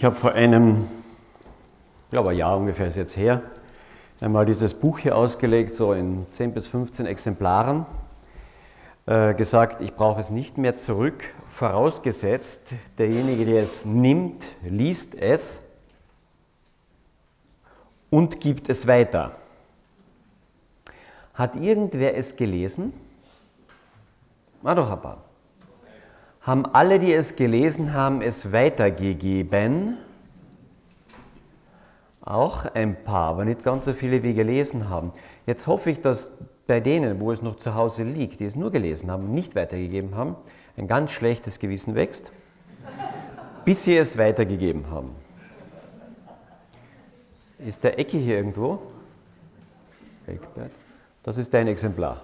Ich habe vor einem, ich glaube ein Jahr ungefähr ist jetzt her, einmal dieses Buch hier ausgelegt, so in 10 bis 15 Exemplaren, äh, gesagt, ich brauche es nicht mehr zurück, vorausgesetzt, derjenige, der es nimmt, liest es und gibt es weiter. Hat irgendwer es gelesen? War doch ein paar haben alle, die es gelesen haben, es weitergegeben. Auch ein paar, aber nicht ganz so viele, wie gelesen haben. Jetzt hoffe ich, dass bei denen, wo es noch zu Hause liegt, die es nur gelesen haben, nicht weitergegeben haben, ein ganz schlechtes Gewissen wächst, bis sie es weitergegeben haben. Ist der Ecke hier irgendwo? Das ist dein Exemplar.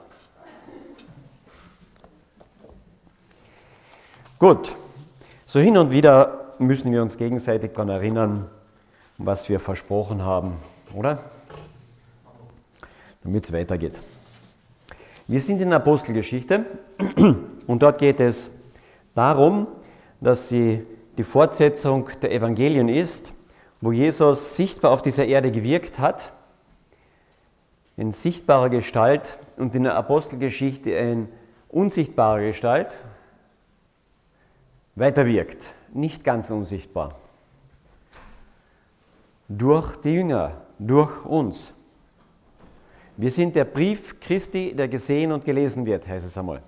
Gut, so hin und wieder müssen wir uns gegenseitig daran erinnern, was wir versprochen haben, oder? Damit es weitergeht. Wir sind in der Apostelgeschichte und dort geht es darum, dass sie die Fortsetzung der Evangelien ist, wo Jesus sichtbar auf dieser Erde gewirkt hat, in sichtbarer Gestalt und in der Apostelgeschichte in unsichtbarer Gestalt, weiter wirkt, nicht ganz unsichtbar. Durch die Jünger, durch uns. Wir sind der Brief Christi, der gesehen und gelesen wird, heißt es einmal.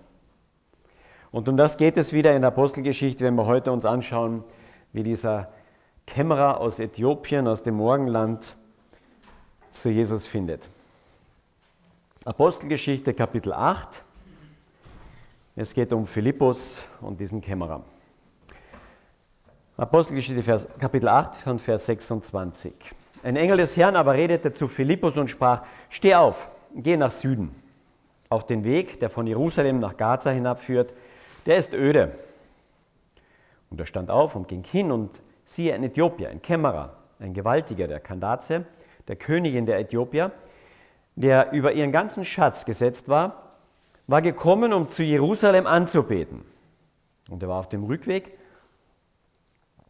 Und um das geht es wieder in der Apostelgeschichte, wenn wir heute uns anschauen, wie dieser Kämmerer aus Äthiopien, aus dem Morgenland, zu Jesus findet. Apostelgeschichte Kapitel 8. Es geht um Philippus und diesen Kämmerer. Apostelgeschichte Vers, Kapitel 8 von Vers 26. Ein Engel des Herrn aber redete zu Philippus und sprach, steh auf, geh nach Süden. Auf den Weg, der von Jerusalem nach Gaza hinabführt, der ist öde. Und er stand auf und ging hin und siehe ein Äthiopier, ein Kämmerer, ein Gewaltiger der Kandaze, der Königin der Äthiopier, der über ihren ganzen Schatz gesetzt war, war gekommen, um zu Jerusalem anzubeten. Und er war auf dem Rückweg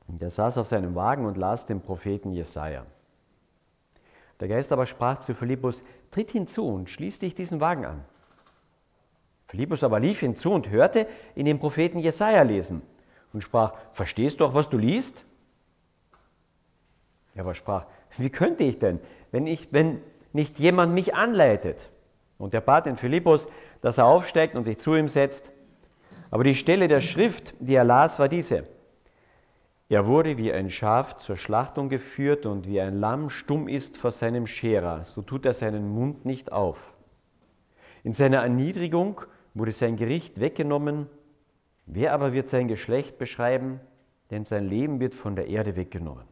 und er saß auf seinem Wagen und las den Propheten Jesaja. Der Geist aber sprach zu Philippus: Tritt hinzu und schließ dich diesen Wagen an. Philippus aber lief hinzu und hörte ihn den Propheten Jesaja lesen und sprach: Verstehst du auch, was du liest? Er aber sprach: Wie könnte ich denn, wenn, ich, wenn nicht jemand mich anleitet? Und er bat den Philippus, dass er aufsteigt und sich zu ihm setzt. Aber die Stelle der Schrift, die er las, war diese. Er wurde wie ein Schaf zur Schlachtung geführt und wie ein Lamm stumm ist vor seinem Scherer, so tut er seinen Mund nicht auf. In seiner Erniedrigung wurde sein Gericht weggenommen. Wer aber wird sein Geschlecht beschreiben? Denn sein Leben wird von der Erde weggenommen.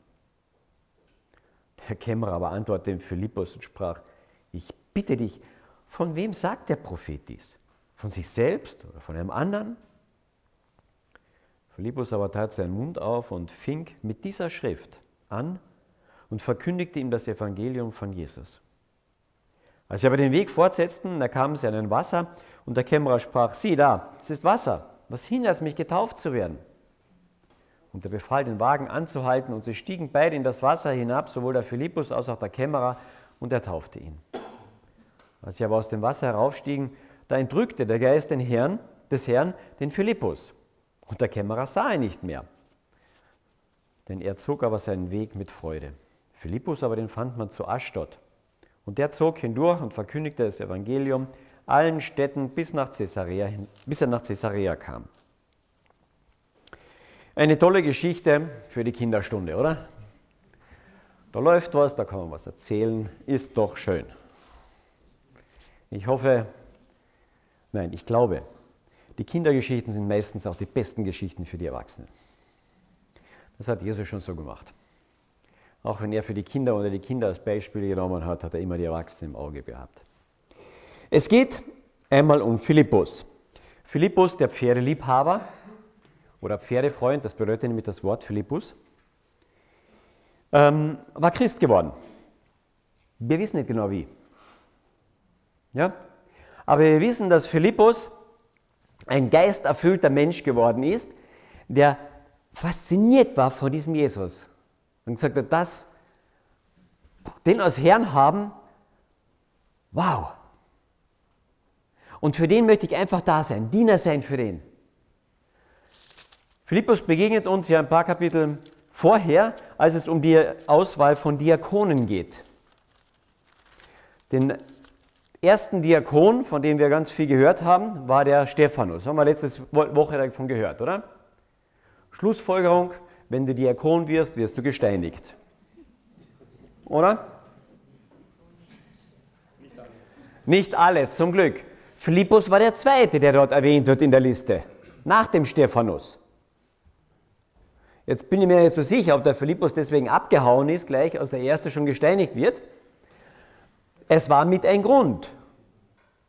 Der Kämmerer aber antwortete dem Philippus und sprach, ich bitte dich, von wem sagt der Prophet dies? Von sich selbst oder von einem anderen? Philippus aber tat seinen Mund auf und fing mit dieser Schrift an und verkündigte ihm das Evangelium von Jesus. Als sie aber den Weg fortsetzten, da kamen sie an ein Wasser und der Kämmerer sprach, sieh da, es ist Wasser, was hindert mich getauft zu werden? Und er befahl den Wagen anzuhalten und sie stiegen beide in das Wasser hinab, sowohl der Philippus als auch der Kämmerer, und er taufte ihn. Als sie aber aus dem Wasser heraufstiegen, da entrückte der Geist den Herrn, des Herrn den Philippus und der Kämmerer sah ihn nicht mehr, denn er zog aber seinen Weg mit Freude. Philippus aber den fand man zu Aschdod. Und der zog hindurch und verkündigte das Evangelium allen Städten bis, nach Caesarea, bis er nach Caesarea kam. Eine tolle Geschichte für die Kinderstunde, oder? Da läuft was, da kann man was erzählen, ist doch schön. Ich hoffe, nein, ich glaube, die Kindergeschichten sind meistens auch die besten Geschichten für die Erwachsenen. Das hat Jesus schon so gemacht. Auch wenn er für die Kinder oder die Kinder als Beispiel genommen hat, hat er immer die Erwachsenen im Auge gehabt. Es geht einmal um Philippus. Philippus, der Pferdeliebhaber oder Pferdefreund, das bedeutet nämlich das Wort Philippus, ähm, war Christ geworden. Wir wissen nicht genau wie. Ja? Aber wir wissen, dass Philippus ein geisterfüllter Mensch geworden ist, der fasziniert war von diesem Jesus. Und gesagt hat, das, den als Herrn haben, wow. Und für den möchte ich einfach da sein, Diener sein für den. Philippus begegnet uns ja ein paar Kapitel vorher, als es um die Auswahl von Diakonen geht. Den ersten Diakon, von dem wir ganz viel gehört haben, war der Stephanus. Haben wir letzte Woche davon gehört, oder? Schlussfolgerung, wenn du Diakon wirst, wirst du gesteinigt. Oder? Nicht alle, zum Glück. Philippus war der zweite, der dort erwähnt wird in der Liste, nach dem Stephanus. Jetzt bin ich mir nicht so sicher, ob der Philippus deswegen abgehauen ist, gleich als der erste schon gesteinigt wird. Es war mit ein Grund,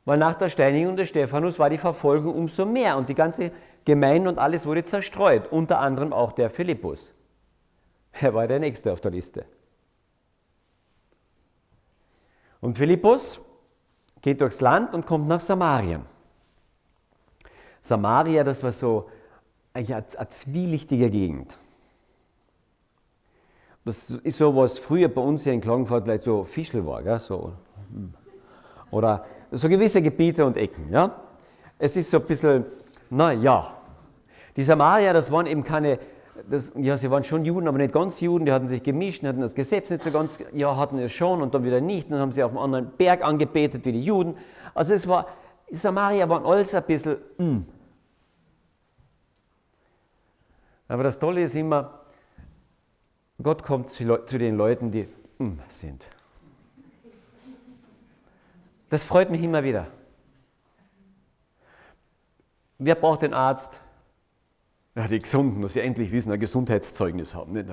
weil nach der Steinigung des Stephanus war die Verfolgung umso mehr und die ganze Gemeinde und alles wurde zerstreut, unter anderem auch der Philippus. Er war der Nächste auf der Liste. Und Philippus geht durchs Land und kommt nach Samarien. Samaria, das war so eine, eine zwielichtige Gegend. Das ist so, was früher bei uns hier in Klagenfurt vielleicht so Fischl war, gell? So. Oder so gewisse Gebiete und Ecken. Ja? Es ist so ein bisschen, naja. Die Samarier, das waren eben keine, das, ja, sie waren schon Juden, aber nicht ganz Juden, die hatten sich gemischt, hatten das Gesetz nicht so ganz, ja, hatten es schon und dann wieder nicht, dann haben sie auf einem anderen Berg angebetet wie die Juden. Also es war, die Samarier waren alles ein bisschen, mm. Aber das Tolle ist immer, Gott kommt zu den Leuten, die mm sind. Das freut mich immer wieder. Wer braucht den Arzt? Ja, die Gesunden, dass sie endlich wissen, ein Gesundheitszeugnis haben. Nicht?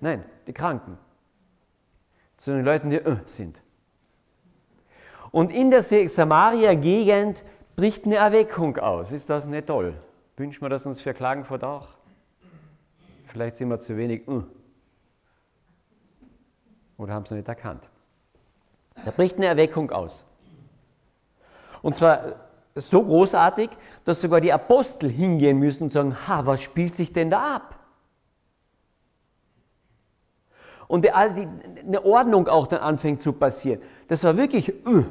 Nein, die Kranken. Zu den Leuten, die uh, sind. Und in der Samaria-Gegend bricht eine Erweckung aus. Ist das nicht toll? Wünschen wir das uns für Klagenfurt auch? Vielleicht sind wir zu wenig. Uh. Oder haben es noch nicht erkannt? Da bricht eine Erweckung aus. Und zwar so großartig, dass sogar die Apostel hingehen müssen und sagen, ha, was spielt sich denn da ab? Und eine Ordnung auch dann anfängt zu passieren. Das war wirklich, uh.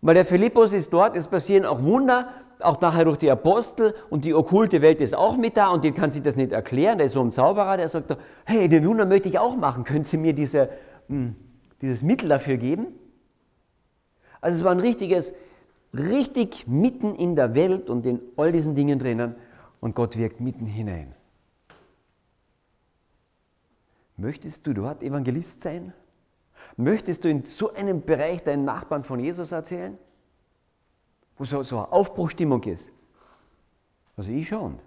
weil der Philippus ist dort, es passieren auch Wunder, auch nachher durch die Apostel und die okkulte Welt ist auch mit da und die kann sich das nicht erklären. Der ist so ein Zauberer, der sagt, hey, den Wunder möchte ich auch machen. Können Sie mir diese, hm, dieses Mittel dafür geben? Also es war ein richtiges, richtig mitten in der Welt und in all diesen Dingen drinnen und Gott wirkt mitten hinein. Möchtest du dort Evangelist sein? Möchtest du in so einem Bereich deinen Nachbarn von Jesus erzählen? Wo so, so eine Aufbruchstimmung ist? Also ich schon.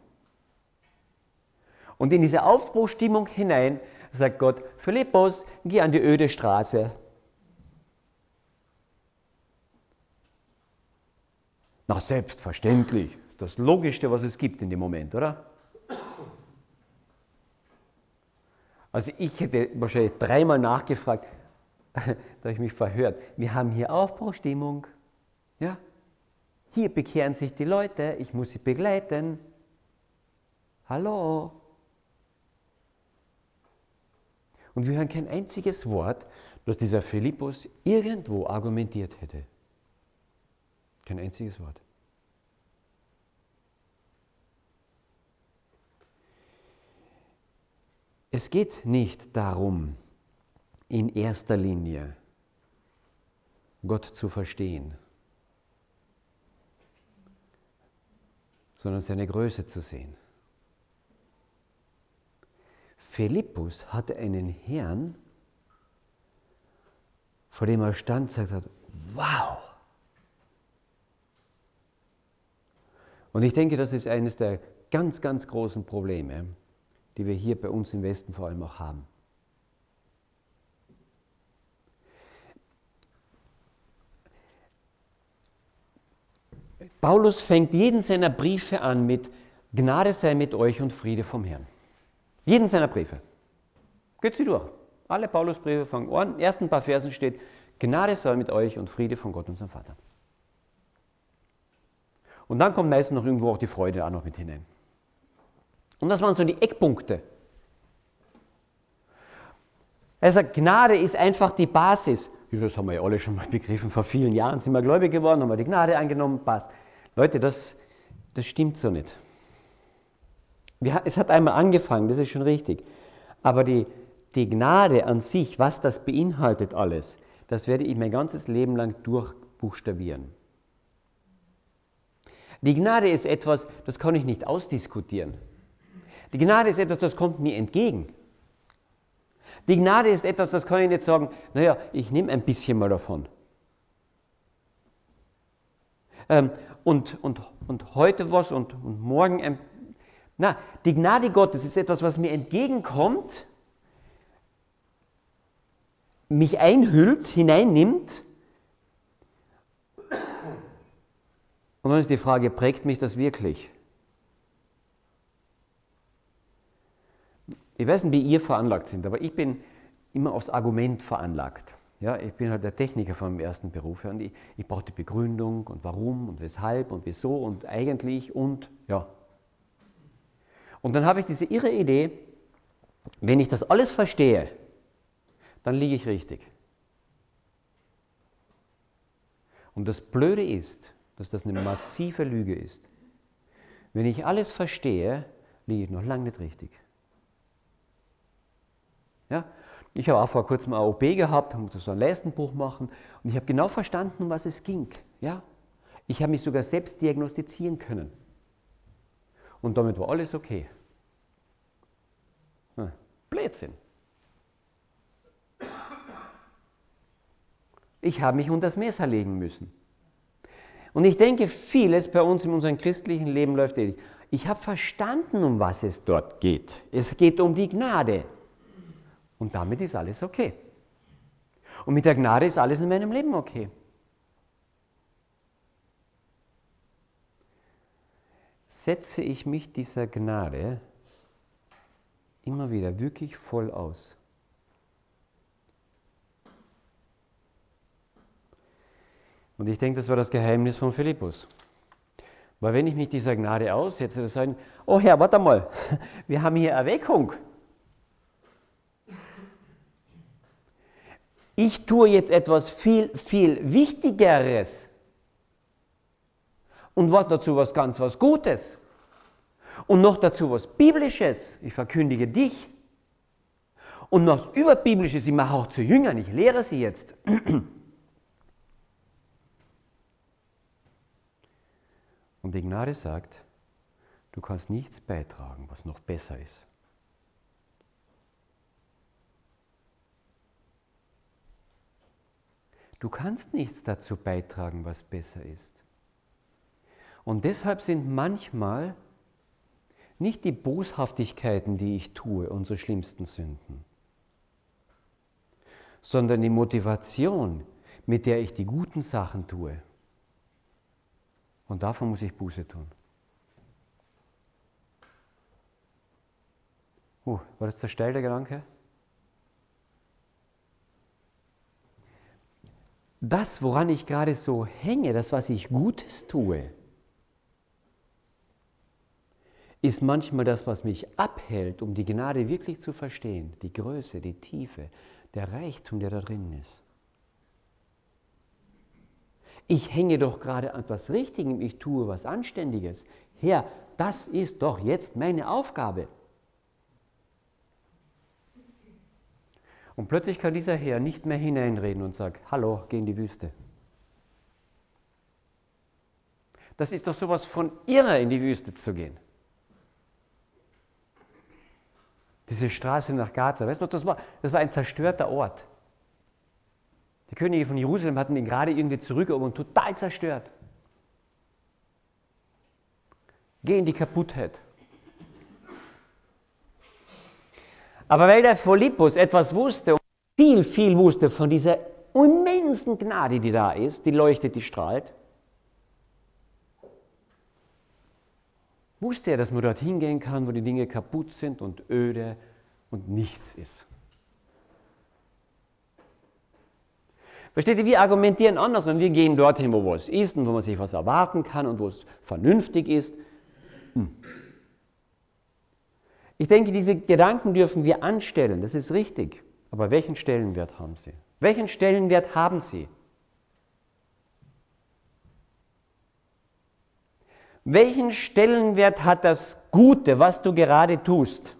Und in diese Aufbruchstimmung hinein sagt Gott, Philippus, geh an die öde Straße. Na, selbstverständlich. Das Logischste, was es gibt in dem Moment, oder? Also ich hätte wahrscheinlich dreimal nachgefragt, da habe ich mich verhört. Wir haben hier Aufbruchstimmung. Ja? Hier bekehren sich die Leute, ich muss sie begleiten. Hallo? Und wir hören kein einziges Wort, das dieser Philippus irgendwo argumentiert hätte. Kein einziges Wort. Es geht nicht darum, in erster Linie Gott zu verstehen, sondern seine Größe zu sehen. Philippus hatte einen Herrn, vor dem er stand und sagte, wow, Und ich denke, das ist eines der ganz, ganz großen Probleme, die wir hier bei uns im Westen vor allem auch haben. Paulus fängt jeden seiner Briefe an mit Gnade sei mit euch und Friede vom Herrn. Jeden seiner Briefe. Geht sie durch. Alle Paulusbriefe fangen an. In ersten paar Versen steht Gnade sei mit euch und Friede von Gott, unserem Vater. Und dann kommt meistens noch irgendwo auch die Freude auch noch mit hinein. Und das waren so die Eckpunkte. Er sagt, Gnade ist einfach die Basis. Das haben wir ja alle schon mal begriffen. Vor vielen Jahren sind wir gläubig geworden, haben wir die Gnade angenommen, passt. Leute, das, das stimmt so nicht. Es hat einmal angefangen, das ist schon richtig. Aber die, die Gnade an sich, was das beinhaltet alles, das werde ich mein ganzes Leben lang durchbuchstabieren. Die Gnade ist etwas, das kann ich nicht ausdiskutieren. Die Gnade ist etwas, das kommt mir entgegen. Die Gnade ist etwas, das kann ich nicht sagen, naja, ich nehme ein bisschen mal davon. Ähm, und, und, und heute was und, und morgen ein. Na, die Gnade Gottes ist etwas, was mir entgegenkommt, mich einhüllt, hineinnimmt. Und dann ist die Frage, prägt mich das wirklich? Ich weiß nicht, wie ihr veranlagt sind, aber ich bin immer aufs Argument veranlagt. Ja, ich bin halt der Techniker vom ersten Beruf und ich, ich brauche die Begründung und warum und weshalb und wieso und eigentlich und ja. Und dann habe ich diese irre Idee, wenn ich das alles verstehe, dann liege ich richtig. Und das Blöde ist, dass das eine massive Lüge ist. Wenn ich alles verstehe, liege ich noch lange nicht richtig. Ja? Ich habe auch vor kurzem OP gehabt, musste so ein Leistenbruch machen und ich habe genau verstanden, um was es ging. Ja? Ich habe mich sogar selbst diagnostizieren können. Und damit war alles okay. Hm. Blödsinn. Ich habe mich unter das Messer legen müssen. Und ich denke, vieles bei uns in unserem christlichen Leben läuft ähnlich. Ich habe verstanden, um was es dort geht. Es geht um die Gnade. Und damit ist alles okay. Und mit der Gnade ist alles in meinem Leben okay. Setze ich mich dieser Gnade immer wieder wirklich voll aus. Und ich denke, das war das Geheimnis von Philippus. Weil wenn ich mich dieser Gnade aussetze, dann sagen, oh Herr, warte mal, wir haben hier Erweckung. Ich tue jetzt etwas viel, viel Wichtigeres. Und was dazu was ganz was Gutes. Und noch dazu was Biblisches. Ich verkündige dich. Und noch Überbiblisches, ich mache auch zu Jüngern, ich lehre sie jetzt. Und die Gnade sagt, du kannst nichts beitragen, was noch besser ist. Du kannst nichts dazu beitragen, was besser ist. Und deshalb sind manchmal nicht die Boshaftigkeiten, die ich tue, unsere schlimmsten Sünden, sondern die Motivation, mit der ich die guten Sachen tue. Und davon muss ich Buße tun. Uh, war das der steile Gedanke? das, woran ich gerade so hänge, das, was ich Gutes tue, ist manchmal das, was mich abhält, um die Gnade wirklich zu verstehen, die Größe, die Tiefe, der Reichtum, der da drin ist. Ich hänge doch gerade an etwas Richtigem, ich tue was Anständiges. Herr, das ist doch jetzt meine Aufgabe. Und plötzlich kann dieser Herr nicht mehr hineinreden und sagt, hallo, geh in die Wüste. Das ist doch sowas von irre, in die Wüste zu gehen. Diese Straße nach Gaza, weißt du, das war, das war ein zerstörter Ort. Die Könige von Jerusalem hatten ihn gerade irgendwie zurückerobert und total zerstört. Geh in die Kaputtheit. Aber weil der Philippus etwas wusste und viel, viel wusste von dieser immensen Gnade, die da ist, die leuchtet, die strahlt, wusste er, dass man dort hingehen kann, wo die Dinge kaputt sind und öde und nichts ist. Versteht ihr, wir argumentieren anders, wenn wir gehen dorthin, wo was ist und wo man sich was erwarten kann und wo es vernünftig ist. Hm. Ich denke, diese Gedanken dürfen wir anstellen, das ist richtig. Aber welchen Stellenwert haben sie? Welchen Stellenwert haben sie? Welchen Stellenwert hat das Gute, was du gerade tust?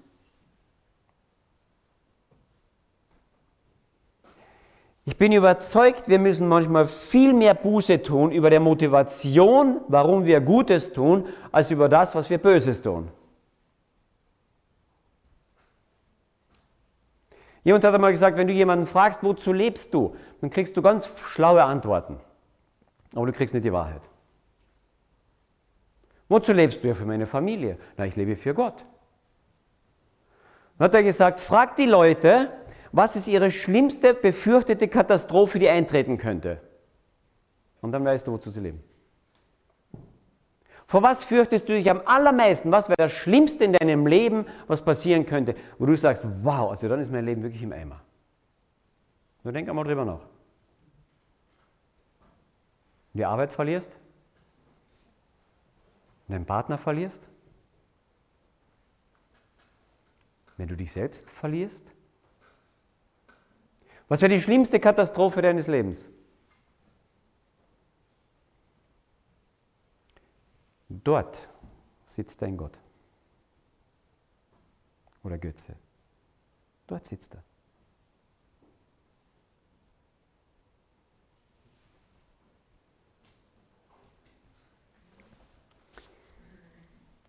Ich bin überzeugt, wir müssen manchmal viel mehr Buße tun über der Motivation, warum wir Gutes tun, als über das, was wir Böses tun. Jemand hat einmal gesagt, wenn du jemanden fragst, wozu lebst du, dann kriegst du ganz schlaue Antworten. Aber du kriegst nicht die Wahrheit. Wozu lebst du ja für meine Familie? Na, ich lebe für Gott. Dann hat er gesagt, frag die Leute, was ist ihre schlimmste befürchtete Katastrophe, die eintreten könnte? Und dann weißt du, wozu sie leben. Vor was fürchtest du dich am allermeisten? Was wäre das Schlimmste in deinem Leben, was passieren könnte, wo du sagst, wow, also dann ist mein Leben wirklich im Eimer. Nur denk einmal drüber nach. Die Arbeit verlierst, wenn du deinen Partner verlierst, wenn du dich selbst verlierst, was wäre die schlimmste Katastrophe deines Lebens? Dort sitzt dein Gott. Oder Götze. Dort sitzt er.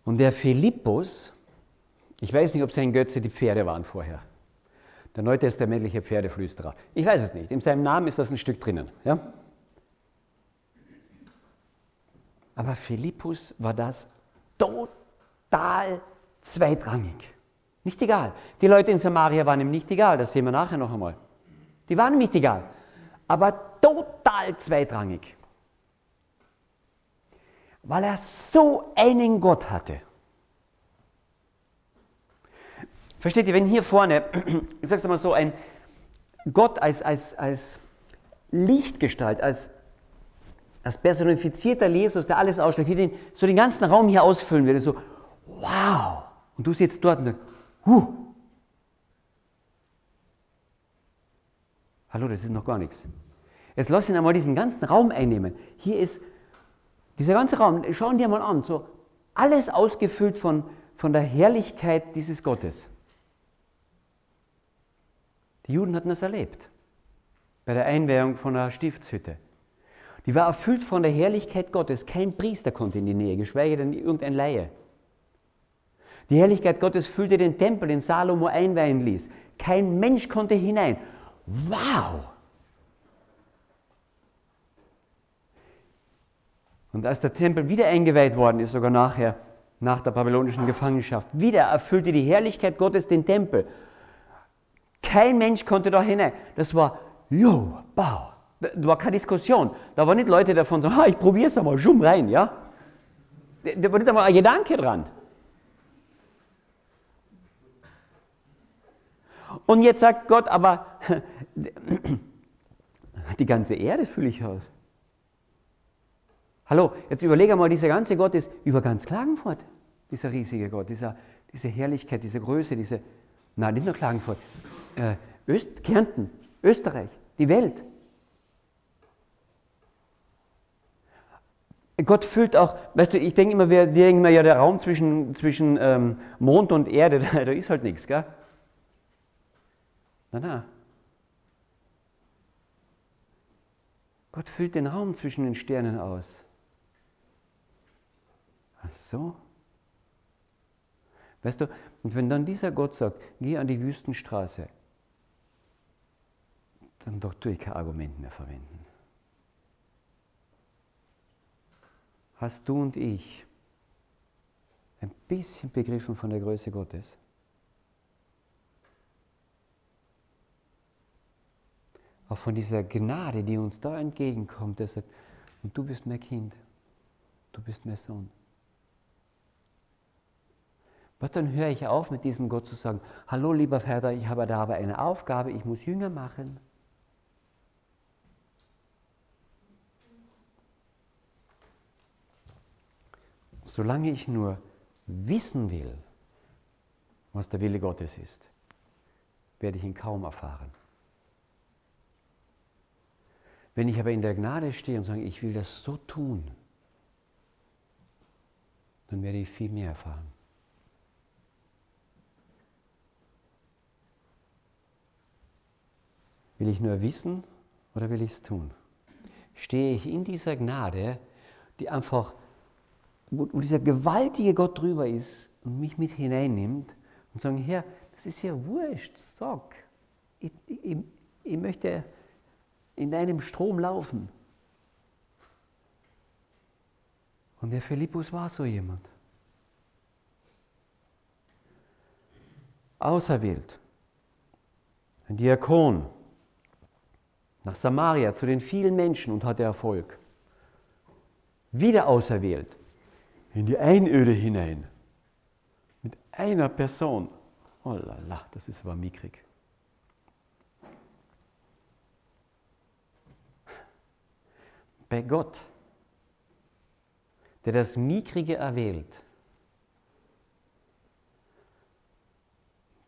Und der Philippus, ich weiß nicht, ob sein Götze die Pferde waren vorher. Der Neute ist der männliche Pferdeflüsterer. Ich weiß es nicht. In seinem Namen ist das ein Stück drinnen. Ja? Aber Philippus war das total zweitrangig. Nicht egal. Die Leute in Samaria waren ihm nicht egal, das sehen wir nachher noch einmal. Die waren ihm nicht egal. Aber total zweitrangig. Weil er so einen Gott hatte. Versteht ihr, wenn hier vorne, ich sag's mal so, ein Gott als, als, als Lichtgestalt, als, als personifizierter Jesus, der alles ausschlägt, den, so den ganzen Raum hier ausfüllen würde, so, wow! Und du sitzt dort und sagst, huh! Hallo, das ist noch gar nichts. Jetzt lass ihn einmal diesen ganzen Raum einnehmen. Hier ist dieser ganze Raum, schau ihn dir mal an, so alles ausgefüllt von, von der Herrlichkeit dieses Gottes. Die Juden hatten das erlebt bei der Einweihung von einer Stiftshütte. Die war erfüllt von der Herrlichkeit Gottes. Kein Priester konnte in die Nähe, geschweige denn irgendein Laie. Die Herrlichkeit Gottes füllte den Tempel, den Salomo einweihen ließ. Kein Mensch konnte hinein. Wow! Und als der Tempel wieder eingeweiht worden ist, sogar nachher, nach der babylonischen Gefangenschaft, wieder erfüllte die Herrlichkeit Gottes den Tempel. Kein Mensch konnte da hinein. Das war, jo, bau. Da war keine Diskussion. Da waren nicht Leute davon so, ha, ich probiere es einmal, schum rein, ja. Da war nicht einmal ein Gedanke dran. Und jetzt sagt Gott, aber die ganze Erde fühle ich aus. Hallo, jetzt überlege mal, dieser ganze Gott ist über ganz Klagenfurt, dieser riesige Gott, dieser, diese Herrlichkeit, diese Größe, diese, nein, nicht nur Klagenfurt, äh, Öst, Kärnten, Österreich, die Welt. Gott füllt auch, weißt du, ich denke immer, wir, denken immer, ja, der Raum zwischen, zwischen ähm, Mond und Erde, da, da ist halt nichts, gell? Na, na. Gott füllt den Raum zwischen den Sternen aus. Ach so. Weißt du, und wenn dann dieser Gott sagt, geh an die Wüstenstraße, dann tue ich kein Argument mehr verwenden. Hast du und ich ein bisschen begriffen von der Größe Gottes? Auch von dieser Gnade, die uns da entgegenkommt, der sagt, und du bist mein Kind, du bist mein Sohn. Was dann höre ich auf, mit diesem Gott zu sagen, hallo lieber Vater, ich habe da aber eine Aufgabe, ich muss Jünger machen. Solange ich nur wissen will, was der Wille Gottes ist, werde ich ihn kaum erfahren. Wenn ich aber in der Gnade stehe und sage, ich will das so tun, dann werde ich viel mehr erfahren. Will ich nur wissen oder will ich es tun? Stehe ich in dieser Gnade, die einfach, wo, wo dieser gewaltige Gott drüber ist und mich mit hineinnimmt und sagen, Herr, das ist ja wurscht, sag, ich, ich, ich möchte in deinem Strom laufen. Und der Philippus war so jemand. Auserwählt. Ein Diakon. Nach Samaria zu den vielen Menschen und hatte Erfolg. Wieder auserwählt. In die Einöde hinein. Mit einer Person. Oh lala, das ist aber mickrig. Bei Gott, der das Mickrige erwählt,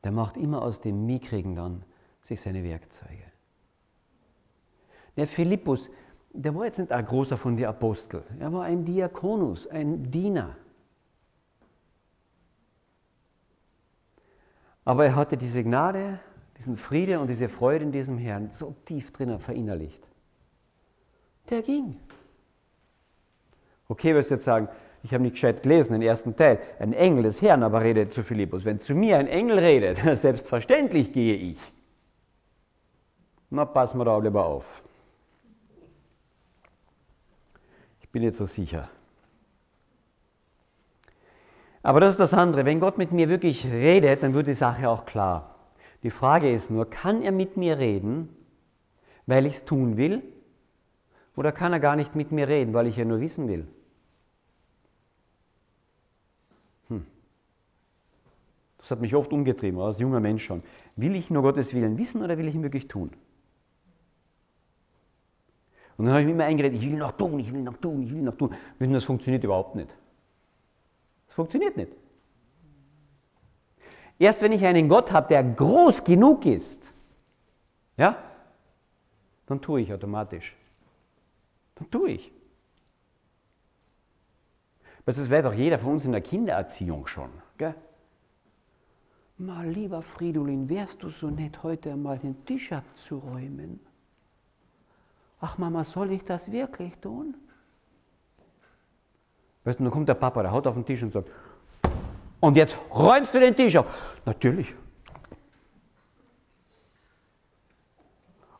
der macht immer aus dem Mickrigen dann sich seine Werkzeuge. Der Philippus, der war jetzt nicht ein großer von den Aposteln, er war ein Diakonus, ein Diener. Aber er hatte diese Gnade, diesen Friede und diese Freude in diesem Herrn so tief drinnen verinnerlicht. Der ging. Okay, wirst du jetzt sagen, ich habe nicht gescheit gelesen, den ersten Teil. Ein Engel des Herrn aber redet zu Philippus. Wenn zu mir ein Engel redet, selbstverständlich gehe ich. Na, passen wir da lieber auf. Ich bin jetzt so sicher. Aber das ist das andere. Wenn Gott mit mir wirklich redet, dann wird die Sache auch klar. Die Frage ist nur, kann er mit mir reden, weil ich es tun will? Oder kann er gar nicht mit mir reden, weil ich ja nur wissen will? Hm. Das hat mich oft umgetrieben, als junger Mensch schon. Will ich nur Gottes Willen wissen oder will ich ihn wirklich tun? Und dann habe ich mir immer eingeredet, ich will noch tun, ich will noch tun, ich will noch tun. Und das funktioniert überhaupt nicht. Das funktioniert nicht. Erst wenn ich einen Gott habe, der groß genug ist, ja, dann tue ich automatisch. Dann tue ich. Das weiß doch jeder von uns in der Kindererziehung schon. Gell? Mal lieber Fridolin, wärst du so nett, heute einmal den Tisch abzuräumen? Ach Mama, soll ich das wirklich tun? Weißt du, dann kommt der Papa, der haut auf den Tisch und sagt, und jetzt räumst du den Tisch auf. Natürlich.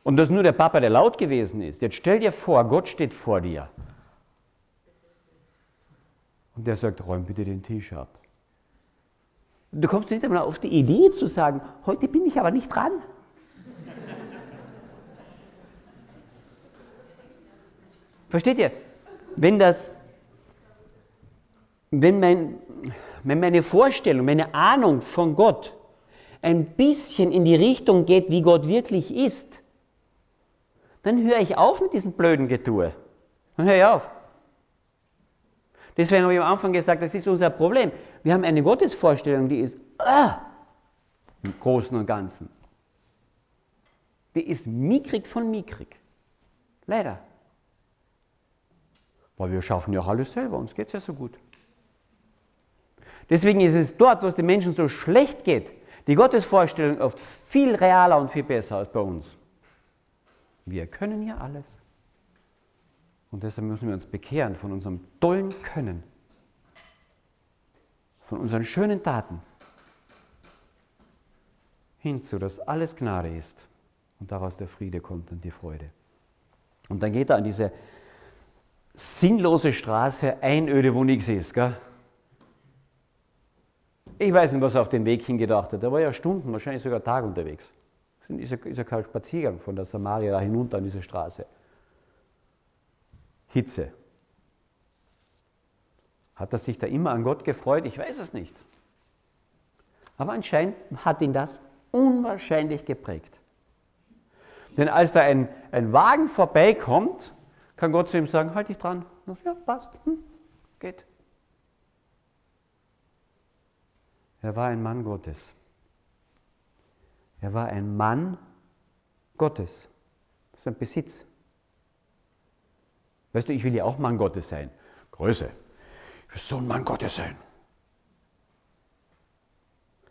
Und das ist nur der Papa, der laut gewesen ist. Jetzt stell dir vor, Gott steht vor dir. Und der sagt, räum bitte den Tisch ab. Du kommst nicht einmal auf die Idee zu sagen, heute bin ich aber nicht dran. Versteht ihr? Wenn das, wenn, mein, wenn meine Vorstellung, meine Ahnung von Gott ein bisschen in die Richtung geht, wie Gott wirklich ist, dann höre ich auf mit diesem blöden Getue. Dann höre ich auf. Deswegen habe ich am Anfang gesagt, das ist unser Problem. Wir haben eine Gottesvorstellung, die ist ah, im Großen und Ganzen. Die ist mickrig von mickrig. Leider. Weil wir schaffen ja auch alles selber, uns geht es ja so gut. Deswegen ist es dort, wo es den Menschen so schlecht geht, die Gottesvorstellung oft viel realer und viel besser als bei uns. Wir können ja alles. Und deshalb müssen wir uns bekehren von unserem tollen Können, von unseren schönen Taten, hinzu, dass alles Gnade ist und daraus der Friede kommt und die Freude. Und dann geht er an diese sinnlose Straße, Einöde, wo nichts ist. Gell? Ich weiß nicht, was er auf den Weg hingedacht hat. Er war ja Stunden, wahrscheinlich sogar Tage unterwegs. Ist ja, ist ja kein Spaziergang von der Samaria da hinunter an diese Straße. Hitze. Hat er sich da immer an Gott gefreut? Ich weiß es nicht. Aber anscheinend hat ihn das unwahrscheinlich geprägt. Denn als da ein, ein Wagen vorbeikommt, kann Gott zu ihm sagen, halt dich dran. Ja, passt, hm, geht. Er war ein Mann Gottes. Er war ein Mann Gottes. Das ist ein Besitz. Weißt du, ich will ja auch Mann Gottes sein. Größe. Ich will so ein Mann Gottes sein.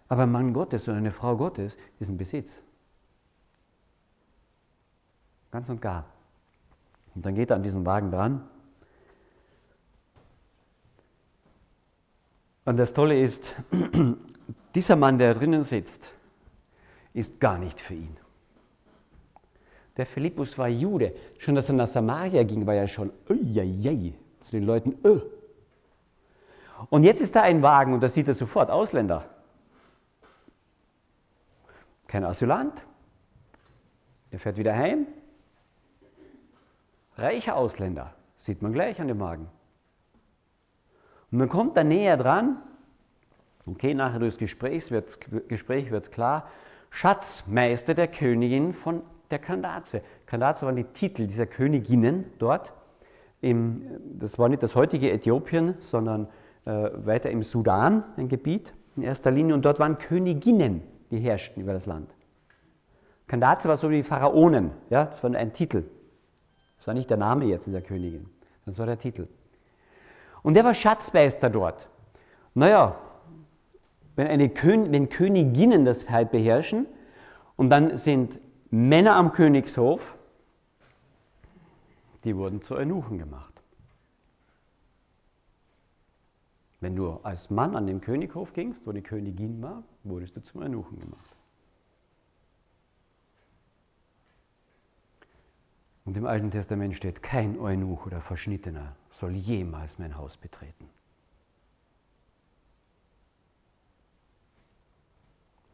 Aber ein Mann Gottes oder eine Frau Gottes ist ein Besitz. Ganz und gar. Und dann geht er an diesen Wagen dran. Und das Tolle ist, dieser Mann, der drinnen sitzt, ist gar nicht für ihn. Der Philippus war Jude. Schon, dass er nach Samaria ging, war ja schon uiuiui, zu den Leuten. Uh. Und jetzt ist da ein Wagen und da sieht er sofort Ausländer. Kein Asylant. Der fährt wieder heim. Reicher Ausländer. Sieht man gleich an dem Wagen. Und man kommt da näher dran. Okay, nachher durchs Gespräch wird es klar. Schatzmeister der Königin von der Kandaze. Kandaze waren die Titel dieser Königinnen dort. Im, das war nicht das heutige Äthiopien, sondern äh, weiter im Sudan, ein Gebiet in erster Linie. Und dort waren Königinnen die herrschten über das Land. Kandaze war so wie Pharaonen, ja, das war ein Titel. Das war nicht der Name jetzt dieser Königin, das war der Titel. Und der war Schatzmeister dort. Naja, wenn, eine Kön wenn Königinnen das halt beherrschen und dann sind Männer am Königshof, die wurden zu Eunuchen gemacht. Wenn du als Mann an den Könighof gingst, wo die Königin war, wurdest du zum Eunuchen gemacht. Und im Alten Testament steht, kein Eunuch oder Verschnittener soll jemals mein Haus betreten.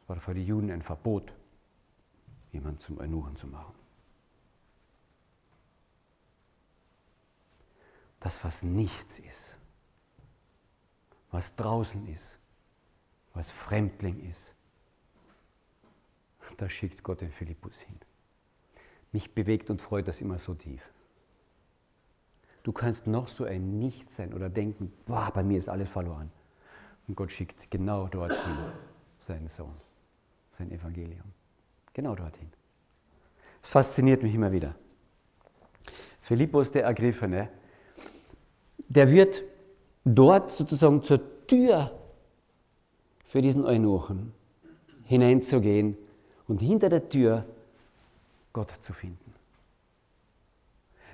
Es war für die Juden ein Verbot, jemanden zum Eunuchen zu machen. Das, was nichts ist, was draußen ist, was Fremdling ist. Da schickt Gott den Philippus hin. Mich bewegt und freut das immer so tief. Du kannst noch so ein Nichts sein oder denken, boah, bei mir ist alles verloren. Und Gott schickt genau dorthin seinen Sohn, sein Evangelium. Genau dorthin. Das fasziniert mich immer wieder. Philippus der Ergriffene, der wird dort sozusagen zur Tür für diesen Eunuchen hineinzugehen und hinter der Tür Gott zu finden.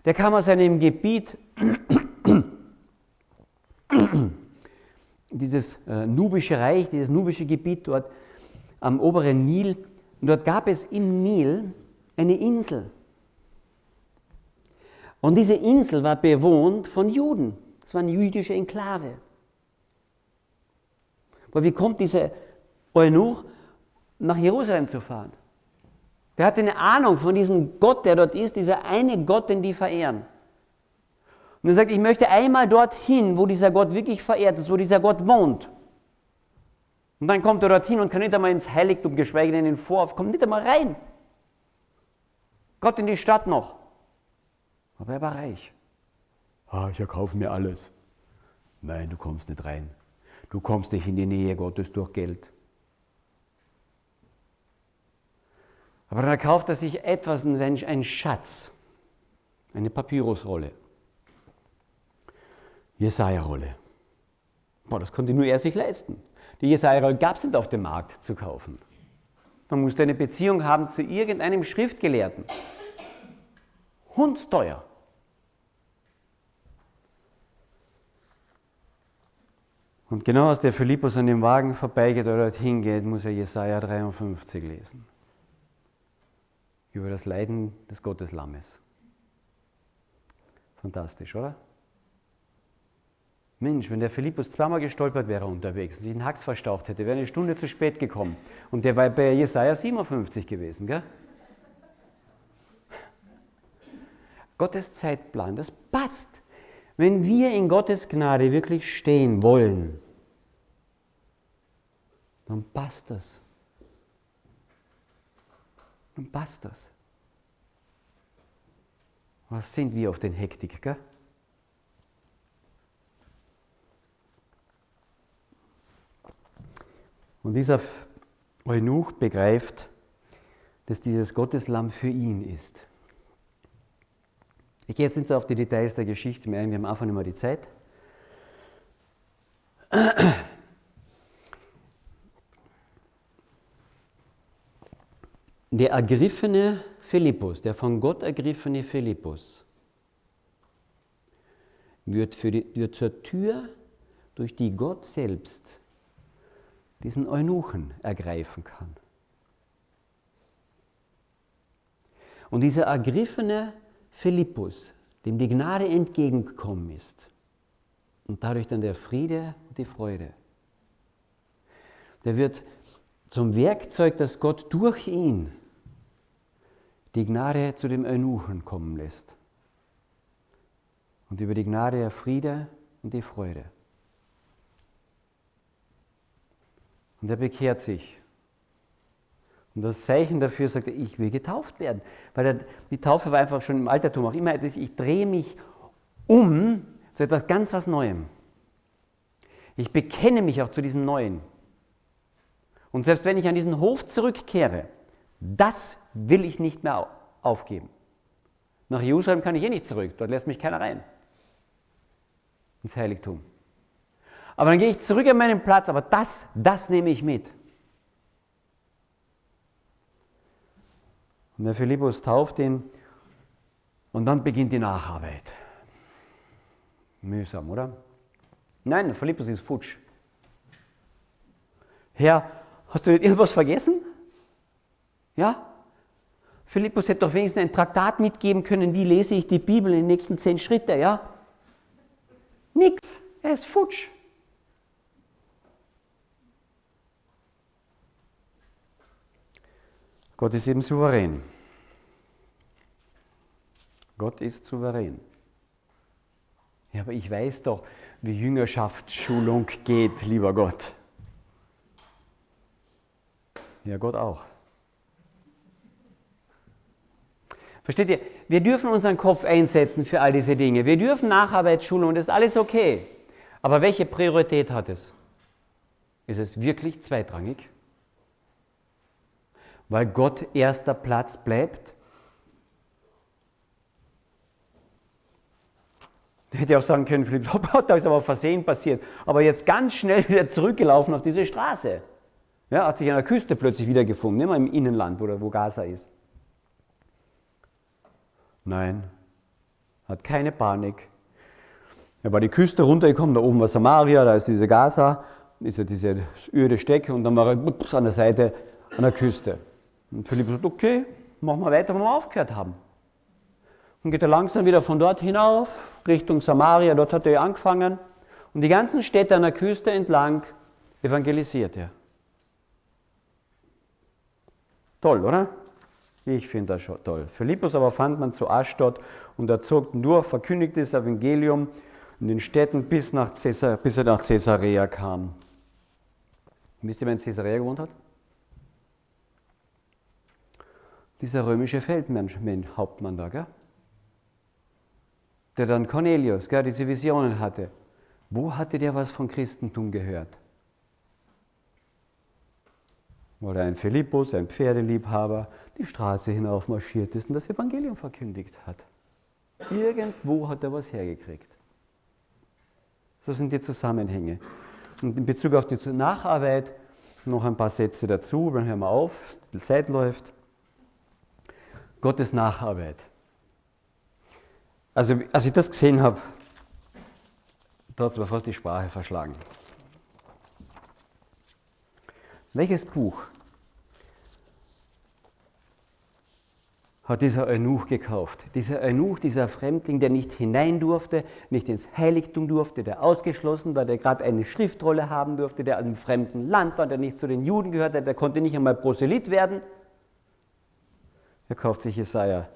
Der kam aus einem Gebiet, dieses äh, nubische Reich, dieses nubische Gebiet dort am oberen Nil. Und dort gab es im Nil eine Insel. Und diese Insel war bewohnt von Juden. Es war eine jüdische Enklave. Aber wie kommt dieser Eunuch nach Jerusalem zu fahren? Der hatte eine Ahnung von diesem Gott, der dort ist, dieser eine Gott, den die verehren. Und er sagt, ich möchte einmal dorthin, wo dieser Gott wirklich verehrt ist, wo dieser Gott wohnt. Und dann kommt er dorthin und kann nicht einmal ins Heiligtum, geschweige denn in den Vorhof, kommt nicht einmal rein. Gott in die Stadt noch. Aber er war reich. Ah, ich erkaufe mir alles. Nein, du kommst nicht rein. Du kommst nicht in die Nähe Gottes durch Geld. Aber dann erkauft er sich etwas, einen Schatz, eine Papyrusrolle, Jesaja-Rolle. Boah, das konnte nur er sich leisten. Die Jesaja-Rolle gab es nicht auf dem Markt zu kaufen. Man musste eine Beziehung haben zu irgendeinem Schriftgelehrten. Hundsteuer. Und genau als der Philippus an dem Wagen vorbeigeht oder dorthin geht, muss er Jesaja 53 lesen. Über das Leiden des Gotteslammes. Fantastisch, oder? Mensch, wenn der Philippus zweimal gestolpert wäre unterwegs und sich den Hax verstaucht hätte, wäre eine Stunde zu spät gekommen. Und der war bei Jesaja 57 gewesen, gell? Gottes Zeitplan, das passt. Wenn wir in Gottes Gnade wirklich stehen wollen, dann passt das. Dann passt das. Was sind wir auf den Hektik, gell? Und dieser Eunuch begreift, dass dieses Gotteslamm für ihn ist. Ich gehe jetzt nicht so auf die Details der Geschichte wir haben einfach nicht mehr die Zeit. Der ergriffene Philippus, der von Gott ergriffene Philippus, wird, für die, wird zur Tür, durch die Gott selbst diesen Eunuchen ergreifen kann. Und dieser ergriffene Philippus, dem die Gnade entgegengekommen ist, und dadurch dann der Friede und die Freude, der wird zum Werkzeug, das Gott durch ihn die Gnade zu dem Eunuchen kommen lässt. Und über die Gnade der Friede und die Freude. Und er bekehrt sich. Und das Zeichen dafür sagt er, ich will getauft werden. Weil er, die Taufe war einfach schon im Altertum auch immer, ich drehe mich um zu etwas ganz was Neuem. Ich bekenne mich auch zu diesem Neuen. Und selbst wenn ich an diesen Hof zurückkehre, das will ich nicht mehr aufgeben. Nach Jerusalem kann ich eh nicht zurück, dort lässt mich keiner rein. Ins Heiligtum. Aber dann gehe ich zurück an meinen Platz, aber das, das nehme ich mit. Und der Philippus tauft ihn und dann beginnt die Nacharbeit. Mühsam, oder? Nein, der Philippus ist futsch. Herr, hast du irgendwas vergessen? Ja? Philippus hätte doch wenigstens ein Traktat mitgeben können, wie lese ich die Bibel in den nächsten zehn Schritte, ja? Nix, er ist futsch. Gott ist eben souverän. Gott ist souverän. Ja, aber ich weiß doch, wie Jüngerschaftsschulung geht, lieber Gott. Ja, Gott auch. Versteht ihr? Wir dürfen unseren Kopf einsetzen für all diese Dinge. Wir dürfen Nacharbeitsschulung, das ist alles okay. Aber welche Priorität hat es? Ist es wirklich zweitrangig? Weil Gott erster Platz bleibt? Hätte auch sagen können, Philipp, da ist aber Versehen passiert. Aber jetzt ganz schnell wieder zurückgelaufen auf diese Straße. Ja, hat sich an der Küste plötzlich wiedergefunden, mehr im Innenland, wo, wo Gaza ist. Nein, hat keine Panik. Er war die Küste runtergekommen, da oben war Samaria, da ist diese Gaza, ist ja diese öde Stecke und dann war er an der Seite an der Küste. Und Philipp sagt, okay, machen wir weiter, wo wir aufgehört haben. Und geht er langsam wieder von dort hinauf, Richtung Samaria, dort hat er angefangen. Und die ganzen Städte an der Küste entlang evangelisiert er. Toll, oder? Ich finde das schon toll. Philippus aber fand man zu Aschdod und er zog durch, verkündigte das Evangelium in den Städten bis, nach Caesar, bis er nach Caesarea kam. Wisst ihr, wer in Caesarea gewohnt hat? Dieser römische Feldmann, Hauptmann da, gell? der dann Cornelius, gell, diese Visionen hatte. Wo hatte der was von Christentum gehört? Oder ein Philippus, ein Pferdeliebhaber, die Straße hinauf marschiert ist und das Evangelium verkündigt hat. Irgendwo hat er was hergekriegt. So sind die Zusammenhänge. Und in Bezug auf die Nacharbeit noch ein paar Sätze dazu, dann hören wir auf, die Zeit läuft. Gottes Nacharbeit. Also, als ich das gesehen habe, da hat es mir fast die Sprache verschlagen. Welches Buch hat dieser Eunuch gekauft? Dieser Eunuch, dieser Fremdling, der nicht hinein durfte, nicht ins Heiligtum durfte, der ausgeschlossen war, der gerade eine Schriftrolle haben durfte, der aus einem fremden Land war, der nicht zu den Juden gehörte, der konnte nicht einmal Proselyt werden. Er kauft sich Jesaja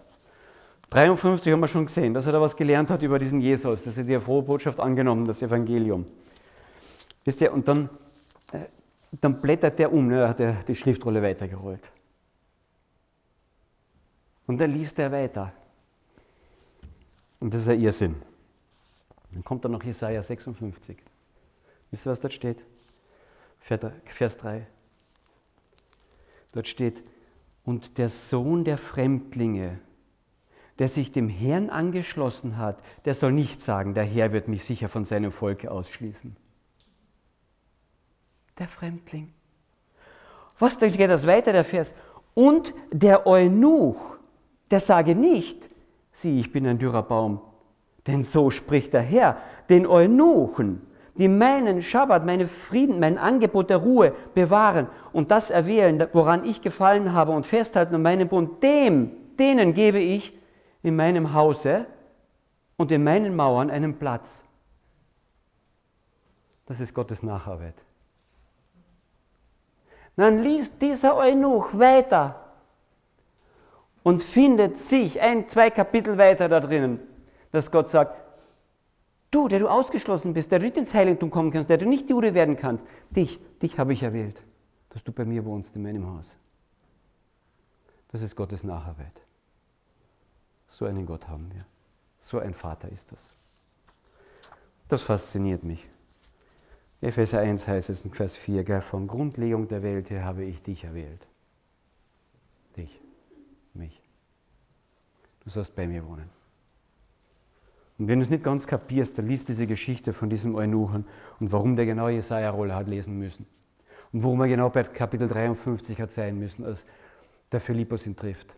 53 haben wir schon gesehen, dass er da was gelernt hat über diesen Jesus, dass er die frohe Botschaft angenommen, das Evangelium. Wisst ihr, und dann, äh, dann blättert der um, ne, hat er die Schriftrolle weitergerollt. Und dann liest er weiter. Und das ist ein Irrsinn. Dann kommt dann noch Jesaja 56. Wisst ihr, was dort steht? Vers 3. Dort steht, Und der Sohn der Fremdlinge, der sich dem Herrn angeschlossen hat, der soll nicht sagen, der Herr wird mich sicher von seinem Volke ausschließen. Der Fremdling. Was, dann geht das weiter, der Vers. Und der Eunuch, der sage nicht, sieh, ich bin ein dürrer Baum. Denn so spricht der Herr, den Eunuchen, die meinen Schabbat, meine Frieden, mein Angebot der Ruhe bewahren und das erwählen, woran ich gefallen habe und festhalten an meinem Bund, dem, denen gebe ich in meinem Hause und in meinen Mauern einen Platz. Das ist Gottes Nacharbeit. Dann liest dieser Eunuch weiter und findet sich ein, zwei Kapitel weiter da drinnen, dass Gott sagt, du, der du ausgeschlossen bist, der du nicht ins Heiligtum kommen kannst, der du nicht Jude werden kannst, dich, dich habe ich erwählt, dass du bei mir wohnst in meinem Haus. Das ist Gottes Nacharbeit. So einen Gott haben wir. So ein Vater ist das. Das fasziniert mich. Epheser 1 heißt es in Vers 4, gell, von Grundlegung der Welt her habe ich dich erwählt. Dich, mich. Du sollst bei mir wohnen. Und wenn du es nicht ganz kapierst, dann liest diese Geschichte von diesem Eunuchen und warum der genau Jesaja-Rolle hat lesen müssen. Und warum er genau bei Kapitel 53 hat sein müssen, als der Philippus ihn trifft.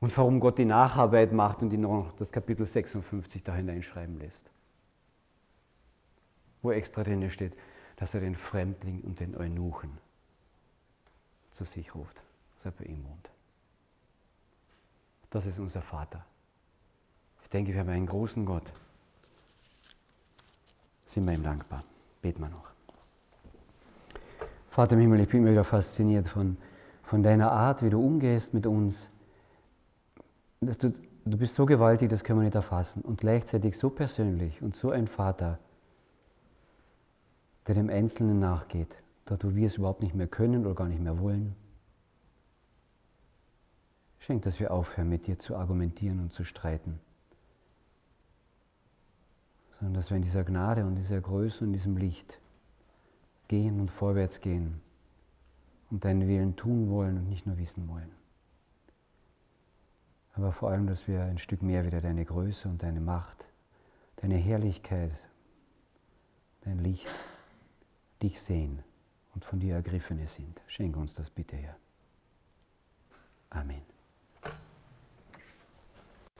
Und warum Gott die Nacharbeit macht und ihn noch das Kapitel 56 da hineinschreiben lässt wo extra drin steht, dass er den Fremdling und den Eunuchen zu sich ruft, dass er bei ihm wohnt. Das ist unser Vater. Ich denke, wir haben einen großen Gott. Sind wir ihm dankbar. Beten wir noch. Vater im Himmel, ich bin wieder fasziniert von, von deiner Art, wie du umgehst mit uns. Dass du, du bist so gewaltig, das können wir nicht erfassen. Und gleichzeitig so persönlich und so ein Vater, der dem Einzelnen nachgeht, dort wo wir es überhaupt nicht mehr können oder gar nicht mehr wollen. Schenk, dass wir aufhören, mit dir zu argumentieren und zu streiten, sondern dass wir in dieser Gnade und dieser Größe und diesem Licht gehen und vorwärts gehen und deinen Willen tun wollen und nicht nur wissen wollen. Aber vor allem, dass wir ein Stück mehr wieder deine Größe und deine Macht, deine Herrlichkeit, dein Licht dich sehen und von dir ergriffene sind. Schenke uns das bitte, Herr. Amen.